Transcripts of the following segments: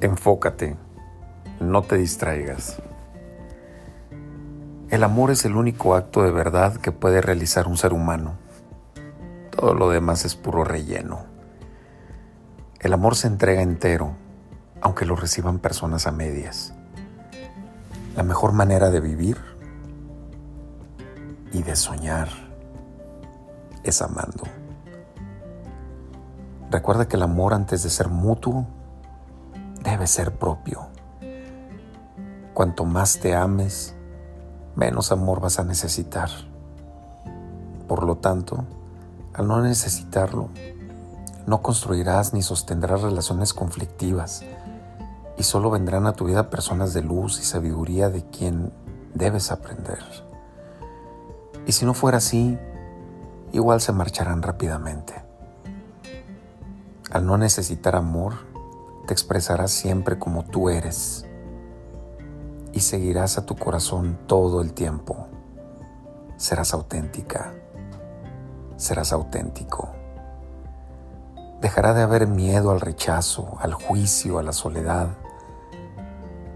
Enfócate, no te distraigas. El amor es el único acto de verdad que puede realizar un ser humano. Todo lo demás es puro relleno. El amor se entrega entero, aunque lo reciban personas a medias. La mejor manera de vivir y de soñar es amando. Recuerda que el amor antes de ser mutuo debe ser propio. Cuanto más te ames, menos amor vas a necesitar. Por lo tanto, al no necesitarlo, no construirás ni sostendrás relaciones conflictivas y solo vendrán a tu vida personas de luz y sabiduría de quien debes aprender. Y si no fuera así, igual se marcharán rápidamente. Al no necesitar amor, te expresarás siempre como tú eres y seguirás a tu corazón todo el tiempo. Serás auténtica, serás auténtico. Dejará de haber miedo al rechazo, al juicio, a la soledad,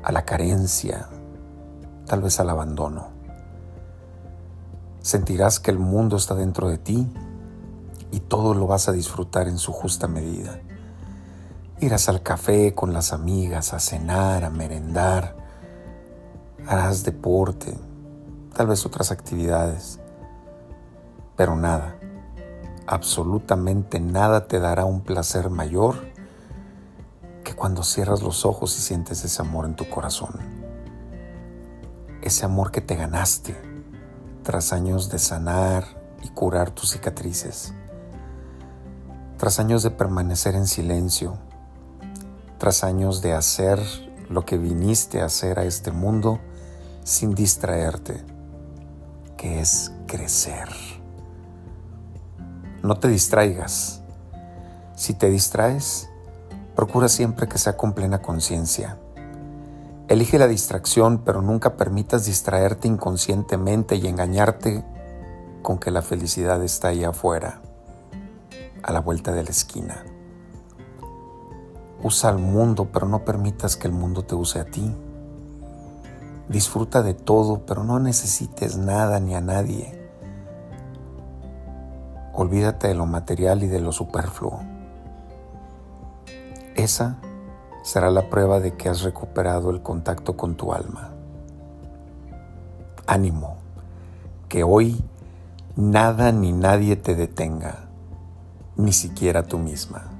a la carencia, tal vez al abandono. Sentirás que el mundo está dentro de ti y todo lo vas a disfrutar en su justa medida. Irás al café con las amigas, a cenar, a merendar, harás deporte, tal vez otras actividades, pero nada, absolutamente nada te dará un placer mayor que cuando cierras los ojos y sientes ese amor en tu corazón. Ese amor que te ganaste tras años de sanar y curar tus cicatrices, tras años de permanecer en silencio, tras años de hacer lo que viniste a hacer a este mundo sin distraerte, que es crecer. No te distraigas. Si te distraes, procura siempre que sea con plena conciencia. Elige la distracción, pero nunca permitas distraerte inconscientemente y engañarte con que la felicidad está ahí afuera, a la vuelta de la esquina. Usa al mundo, pero no permitas que el mundo te use a ti. Disfruta de todo, pero no necesites nada ni a nadie. Olvídate de lo material y de lo superfluo. Esa será la prueba de que has recuperado el contacto con tu alma. Ánimo, que hoy nada ni nadie te detenga, ni siquiera tú misma.